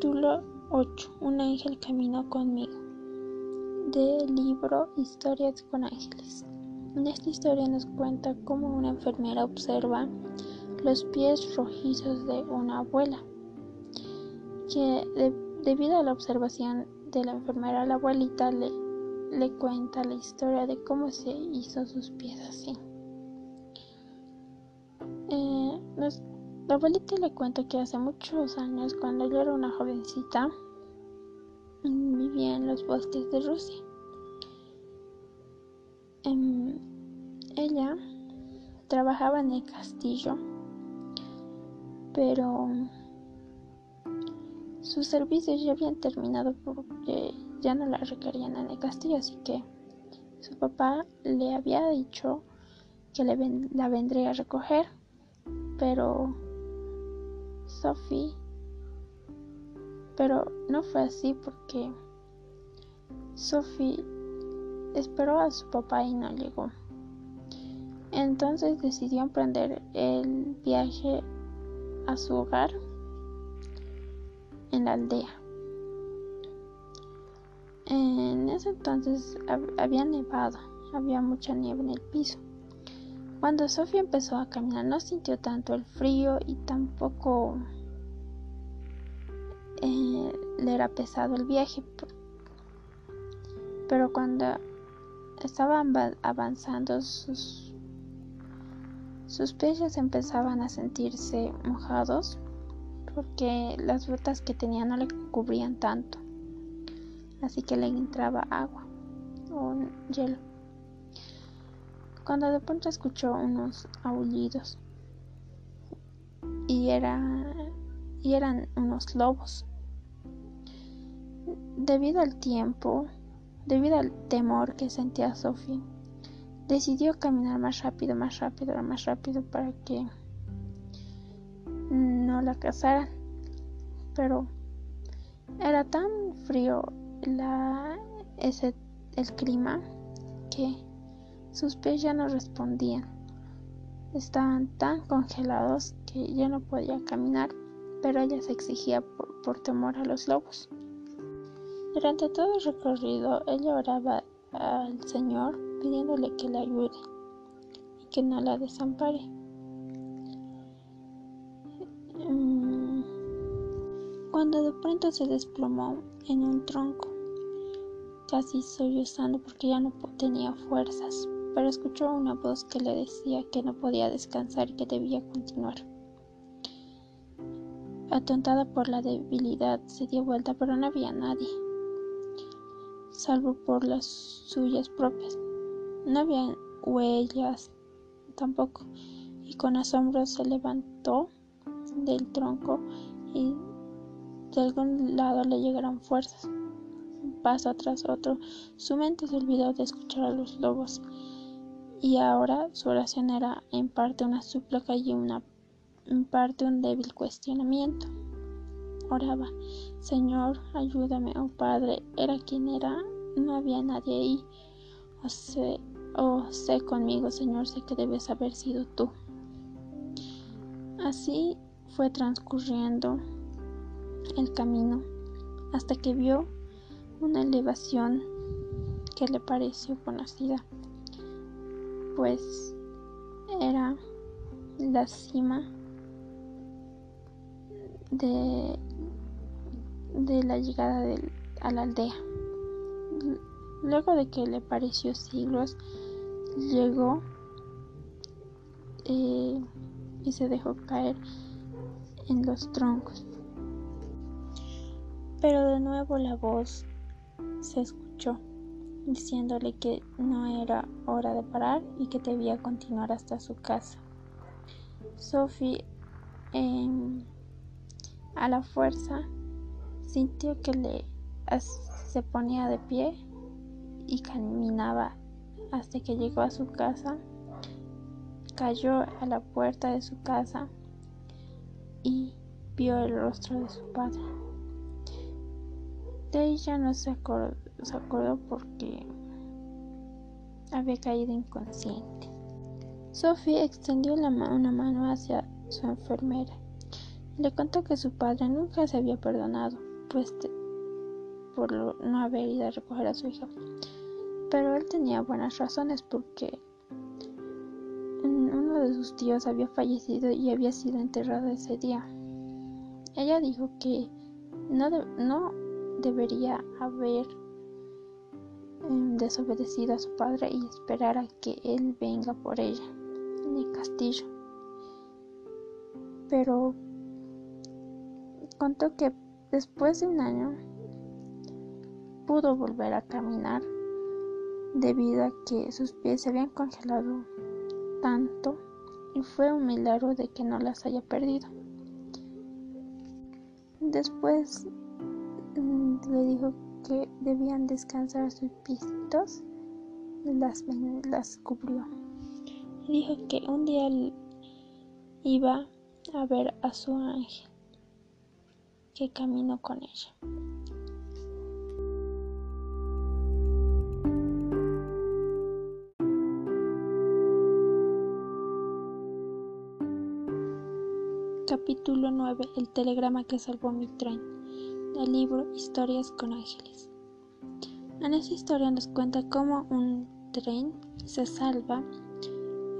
Capítulo 8 Un ángel caminó conmigo. Del libro Historias con ángeles. En esta historia nos cuenta cómo una enfermera observa los pies rojizos de una abuela, que debido a la observación de la enfermera, la abuelita le, le cuenta la historia de cómo se hizo sus pies así. La abuelita le cuenta que hace muchos años, cuando yo era una jovencita, vivía en los bosques de Rusia. Em, ella trabajaba en el castillo, pero sus servicios ya habían terminado porque ya no la requerían en el castillo, así que su papá le había dicho que la vendría a recoger, pero Sophie. Pero no fue así porque Sophie esperó a su papá y no llegó. Entonces decidió emprender el viaje a su hogar en la aldea. En ese entonces había nevado, había mucha nieve en el piso. Cuando Sofía empezó a caminar no sintió tanto el frío y tampoco eh, le era pesado el viaje. Pero cuando estaba avanzando sus, sus pies empezaban a sentirse mojados porque las botas que tenía no le cubrían tanto. Así que le entraba agua o hielo cuando de pronto escuchó unos aullidos y, era, y eran unos lobos. Debido al tiempo, debido al temor que sentía Sophie, decidió caminar más rápido, más rápido, más rápido para que no la cazaran. Pero era tan frío la, ese, el clima que sus pies ya no respondían. Estaban tan congelados que ya no podía caminar, pero ella se exigía por, temor a los lobos. Durante todo el recorrido, ella oraba al Señor pidiéndole que le ayude y que no la desampare. Mm, cuando de pronto se desplomó en un tronco, casi sollozando porque ya no tenía fuerzas, pero escuchó una voz que le decía que no podía descansar y que debía continuar. Atontada por la debilidad, se dio vuelta, pero no había nadie, salvo por las suyas propias. No había huellas tampoco, y con asombro se levantó del tronco y de algún lado le llegaron fuerzas. Un paso tras otro, su mente se olvidó de escuchar a los lobos y ahora su oración era en parte una súplica y una, en parte un débil cuestionamiento. Oraba, Señor, ayúdame, oh Padre, era quien era, no había nadie ahí. Oh sé, oh, sé conmigo, Señor, sé que debes haber sido tú. Así fue transcurriendo el camino hasta que vio una elevación que le pareció conocida pues era la cima de, de la llegada a la aldea. Luego de que le pareció siglos, llegó eh, y se dejó caer en los troncos. Pero de nuevo la voz se escuchó diciéndole que no era hora de parar y que debía continuar hasta su casa. Sophie, em, a la fuerza, sintió que le se ponía de pie y caminaba hasta que llegó a su casa, cayó a la puerta de su casa y vio el rostro de su padre. De ella no se se acordó porque había caído inconsciente. Sophie extendió la una mano hacia su enfermera le contó que su padre nunca se había perdonado pues por no haber ido a recoger a su hija. Pero él tenía buenas razones porque uno de sus tíos había fallecido y había sido enterrado ese día. Ella dijo que no, debería haber desobedecido a su padre y esperar a que él venga por ella en el castillo. Pero contó que después de un año pudo volver a caminar debido a que sus pies se habían congelado tanto y fue un milagro de que no las haya perdido. Después mm, le dijo que debían descansar sus y las, las cubrió. dijo que un día iba a ver a su ángel que caminó con ella. Capítulo 9 El telegrama que salvó mi tren del libro Historias con ángeles. En esta historia nos cuenta cómo un tren se salva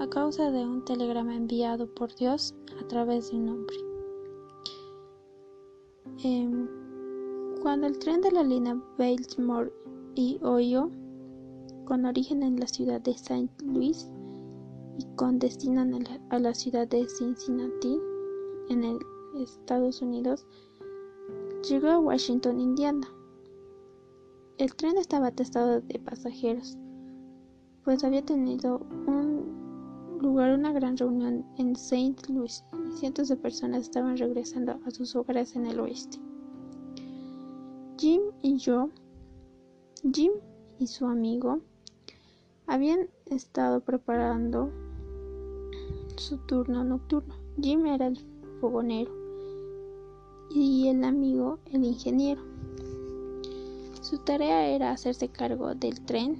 a causa de un telegrama enviado por Dios a través de un hombre. Em, cuando el tren de la línea Baltimore y Ohio, con origen en la ciudad de St. Louis y con destino a la ciudad de Cincinnati, en el Estados Unidos, llegó a Washington, Indiana. El tren estaba atestado de pasajeros, pues había tenido un lugar una gran reunión en St. Louis y cientos de personas estaban regresando a sus hogares en el oeste. Jim y yo, Jim y su amigo, habían estado preparando su turno nocturno. Jim era el fogonero y el amigo el ingeniero. Su tarea era hacerse cargo del tren,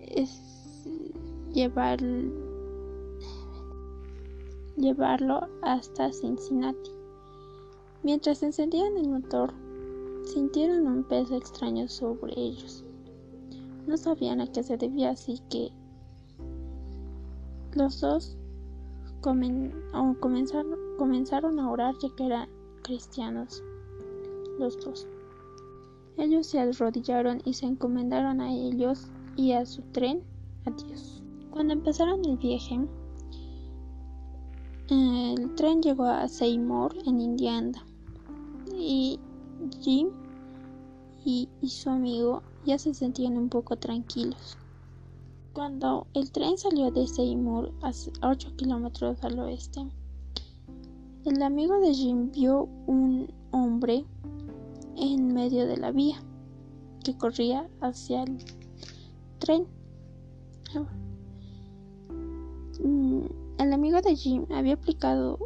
es llevar, llevarlo hasta Cincinnati. Mientras encendían el motor, sintieron un peso extraño sobre ellos. No sabían a qué se debía, así que los dos comenzaron, comenzaron a orar ya que eran cristianos los dos. Ellos se arrodillaron y se encomendaron a ellos y a su tren a Dios. Cuando empezaron el viaje, el tren llegó a Seymour en Indiana y Jim y su amigo ya se sentían un poco tranquilos. Cuando el tren salió de Seymour a 8 kilómetros al oeste, el amigo de Jim vio un hombre en medio de la vía que corría hacia el tren. Mm, el amigo de Jim había aplicado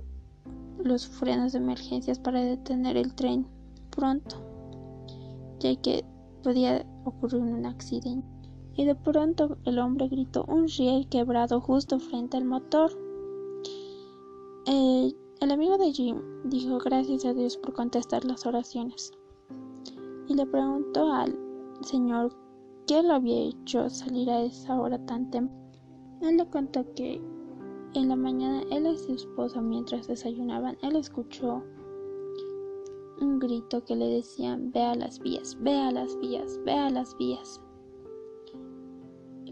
los frenos de emergencias para detener el tren pronto, ya que podía ocurrir un accidente y de pronto el hombre gritó un riel quebrado justo frente al motor. el amigo de Jim dijo gracias a Dios por contestar las oraciones y le preguntó al señor qué lo había hecho salir a esa hora tan temprano. Él le contó que en la mañana él y su esposa mientras desayunaban, él escuchó un grito que le decían ve a las vías, ve a las vías, ve a las vías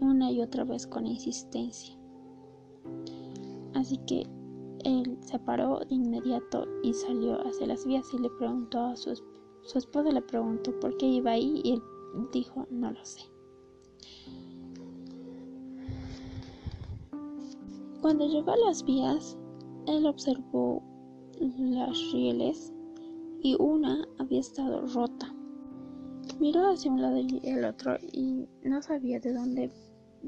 una y otra vez con insistencia. Así que él se paró de inmediato y salió hacia las vías y le preguntó a su, su esposa le preguntó por qué iba ahí y él dijo no lo sé. Cuando llegó a las vías, él observó las rieles y una había estado rota. Miró hacia un lado y el otro y no sabía de dónde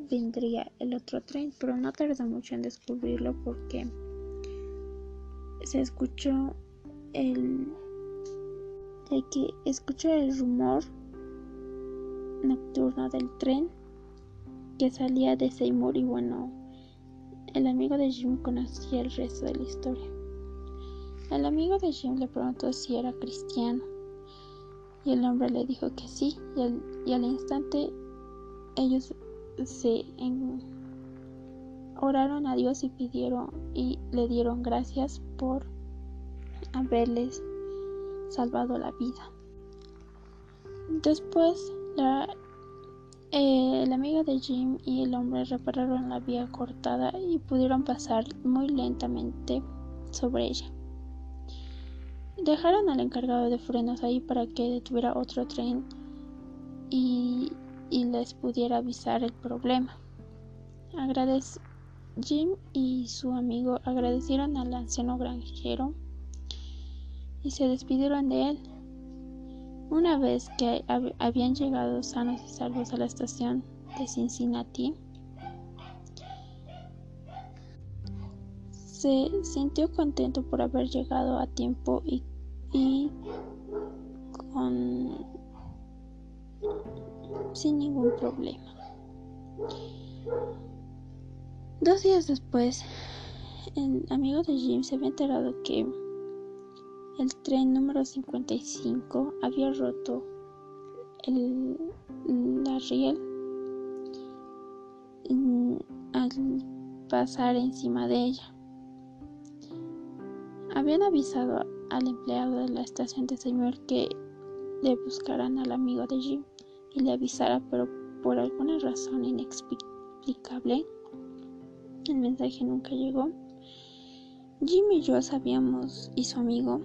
vendría el otro tren, pero no tardó mucho en descubrirlo porque se escuchó el de que escuchó el rumor nocturno del tren que salía de Seymour y bueno el amigo de Jim conocía el resto de la historia. El amigo de Jim le preguntó si era cristiano y el hombre le dijo que sí y al, instante ellos se oraron a Dios y pidieron y le dieron gracias por haberles salvado la vida. Después, el amigo de Jim y el hombre repararon la vía cortada y pudieron pasar muy lentamente sobre ella. Dejaron al encargado de frenos ahí para que detuviera otro tren y, les pudiera avisar el problema. Jim y su amigo agradecieron al anciano granjero y se despidieron de él. Una vez que habían llegado sanos y salvos a la estación de Cincinnati, se sintió contento por haber llegado a tiempo y, y con sin ningún problema. Dos días después, el amigo de Jim se había enterado que el tren número 55 había roto el, la riel al pasar encima de ella. Habían avisado al empleado de la estación de señor que le buscaran al amigo de Jim y le avisara, pero por alguna razón inexplicable el mensaje nunca llegó. Jim y yo sabíamos, y su amigo,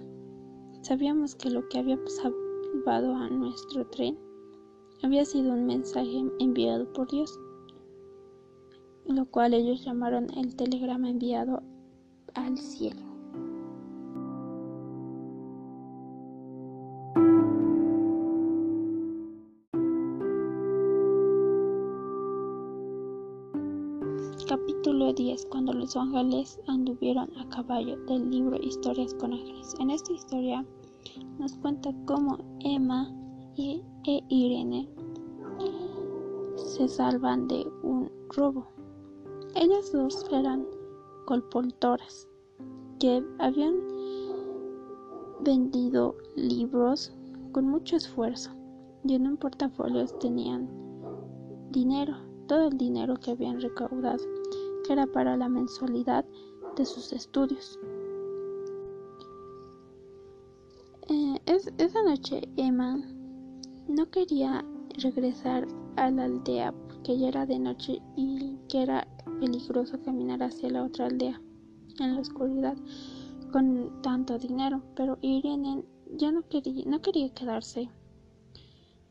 sabíamos que lo que había salvado a nuestro tren había sido un mensaje enviado por Dios, lo cual ellos llamaron el telegrama enviado al cielo. 10 Cuando los ángeles anduvieron a caballo del libro Historias con ángeles. En esta historia nos cuenta cómo Emma e Irene se salvan de un robo. Ellas dos eran colpoltoras que habían vendido libros con mucho esfuerzo y en un portafolio tenían dinero, todo el dinero que habían recaudado que era para la mensualidad de sus estudios. Eh, esa noche Emma no quería regresar a la aldea porque ya era de noche y que era peligroso caminar hacia la otra aldea en la oscuridad con tanto dinero, pero Irene ya no quería, no quería quedarse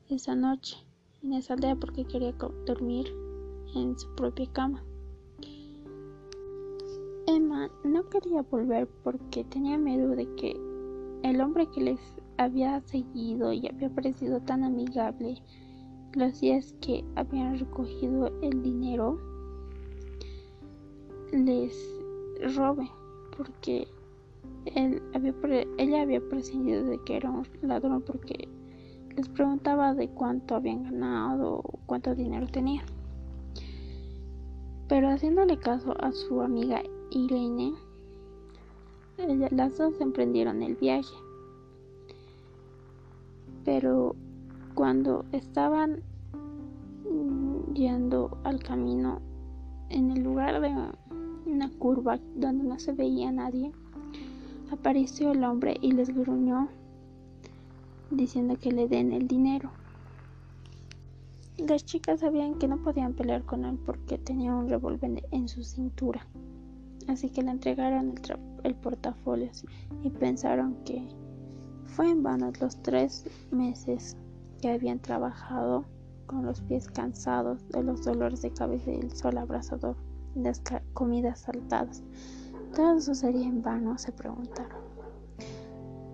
esa noche en esa aldea porque quería dormir en su propia cama. No quería volver porque tenía miedo de que el hombre que les había seguido y había parecido tan amigable los días que habían recogido el dinero les robe porque él había, ella había prescindido de que era un ladrón porque les preguntaba de cuánto habían ganado o cuánto dinero tenían. Pero haciéndole caso a su amiga Irene, las dos emprendieron el viaje. Pero cuando estaban yendo al camino, en el lugar de una curva donde no se veía nadie, apareció el hombre y les gruñó diciendo que le den el dinero. Las chicas sabían que no podían pelear con él porque tenía un revólver en su cintura así que le entregaron el, portafolio y pensaron que fue en vano los tres meses que habían trabajado con los pies cansados de los dolores de cabeza y el sol abrasador las comidas saltadas. Todo eso sería en vano, se preguntaron.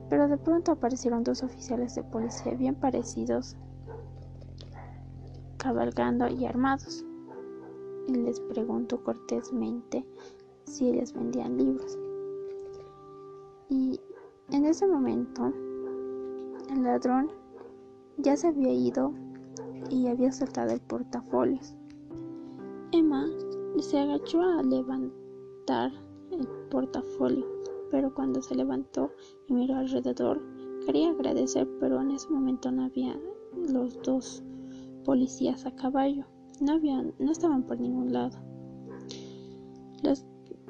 Pero de pronto aparecieron dos oficiales de policía bien parecidos, cabalgando y armados. Y les preguntó cortésmente si ellas vendían libros. Y en ese momento el ladrón ya se había ido y había soltado el portafolio. Emma se agachó a levantar el portafolio pero cuando se levantó y miró alrededor, quería agradecer, pero en ese momento no había los dos policías a caballo. No, habían, no estaban por ningún lado.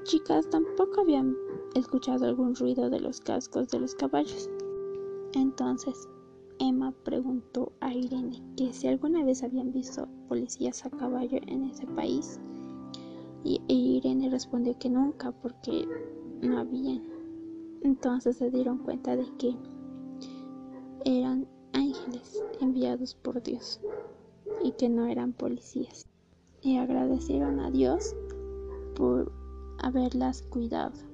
Chicas tampoco habían escuchado algún ruido de los cascos de los caballos. Entonces Emma preguntó a Irene que si alguna vez habían visto policías a caballo en ese país. Y Irene respondió que nunca porque no habían. Entonces se dieron cuenta de que eran ángeles enviados por Dios y que no eran policías. Y agradecieron a Dios por haberlas cuidado.